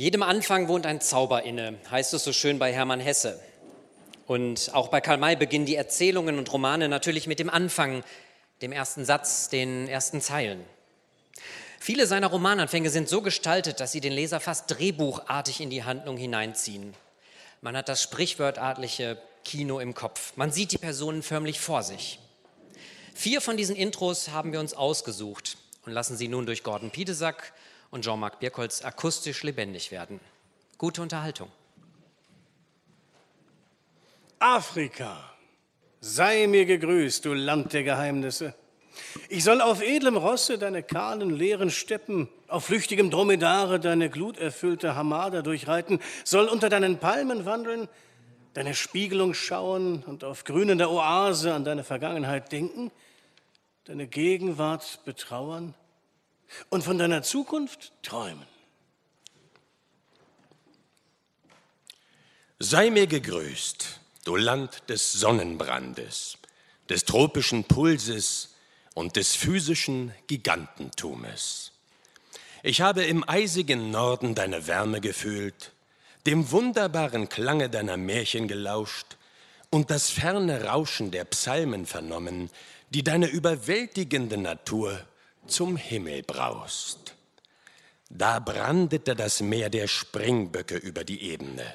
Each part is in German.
Jedem Anfang wohnt ein Zauber inne, heißt es so schön bei Hermann Hesse. Und auch bei Karl May beginnen die Erzählungen und Romane natürlich mit dem Anfang, dem ersten Satz, den ersten Zeilen. Viele seiner Romananfänge sind so gestaltet, dass sie den Leser fast drehbuchartig in die Handlung hineinziehen. Man hat das sprichwörtliche Kino im Kopf. Man sieht die Personen förmlich vor sich. Vier von diesen Intros haben wir uns ausgesucht und lassen sie nun durch Gordon Piedesack und Jean-Marc Birkholz akustisch lebendig werden. Gute Unterhaltung. Afrika, sei mir gegrüßt, du Land der Geheimnisse. Ich soll auf edlem Rosse deine kahlen, leeren Steppen, auf flüchtigem Dromedare deine gluterfüllte Hamada durchreiten, soll unter deinen Palmen wandeln, deine Spiegelung schauen und auf grünender Oase an deine Vergangenheit denken, deine Gegenwart betrauern und von deiner Zukunft träumen. Sei mir gegrüßt, du Land des Sonnenbrandes, des tropischen Pulses und des physischen Gigantentumes. Ich habe im eisigen Norden deine Wärme gefühlt, dem wunderbaren Klange deiner Märchen gelauscht und das ferne Rauschen der Psalmen vernommen, die deine überwältigende Natur zum Himmel braust. Da brandete das Meer der Springböcke über die Ebene.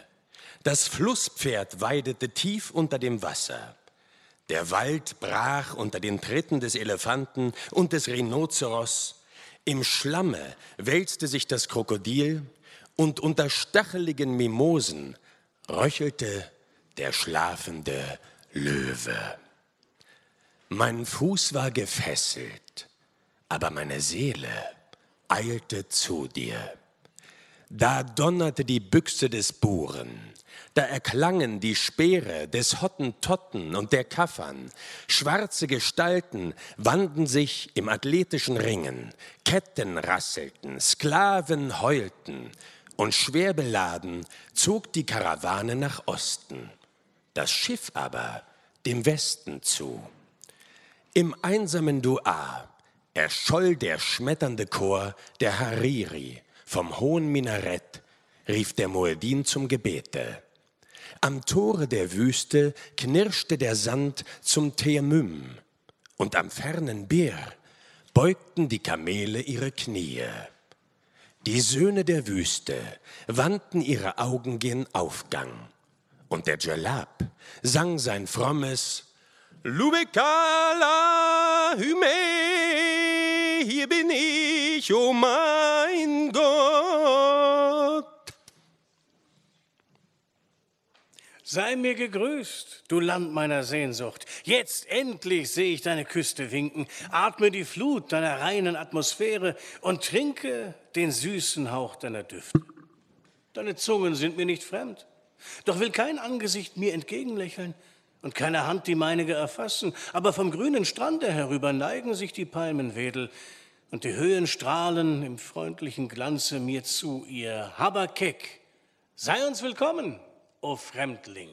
Das Flusspferd weidete tief unter dem Wasser. Der Wald brach unter den Tritten des Elefanten und des Rhinoceros. Im Schlamme wälzte sich das Krokodil und unter stacheligen Mimosen röchelte der schlafende Löwe. Mein Fuß war gefesselt aber meine Seele eilte zu dir. Da donnerte die Büchse des Buren, da erklangen die Speere des Hottentotten und der Kaffern. Schwarze Gestalten wanden sich im athletischen Ringen, Ketten rasselten, Sklaven heulten, und schwer beladen zog die Karawane nach Osten, das Schiff aber dem Westen zu. Im einsamen Duar erscholl der schmetternde Chor der Hariri. Vom hohen Minarett rief der Mueddin zum Gebete. Am Tore der Wüste knirschte der Sand zum Teemüm und am fernen Bir beugten die Kamele ihre Knie. Die Söhne der Wüste wandten ihre Augen gen Aufgang und der Jalab sang sein frommes Lubekala Hyme hier bin ich, oh mein Gott. Sei mir gegrüßt, du Land meiner Sehnsucht. Jetzt endlich sehe ich deine Küste winken, atme die Flut deiner reinen Atmosphäre und trinke den süßen Hauch deiner Düfte. Deine Zungen sind mir nicht fremd, doch will kein Angesicht mir entgegenlächeln und keine Hand die meinige erfassen, aber vom grünen Strande herüber neigen sich die Palmenwedel und die Höhen strahlen im freundlichen Glanze mir zu, ihr Habakek. Sei uns willkommen, o Fremdling.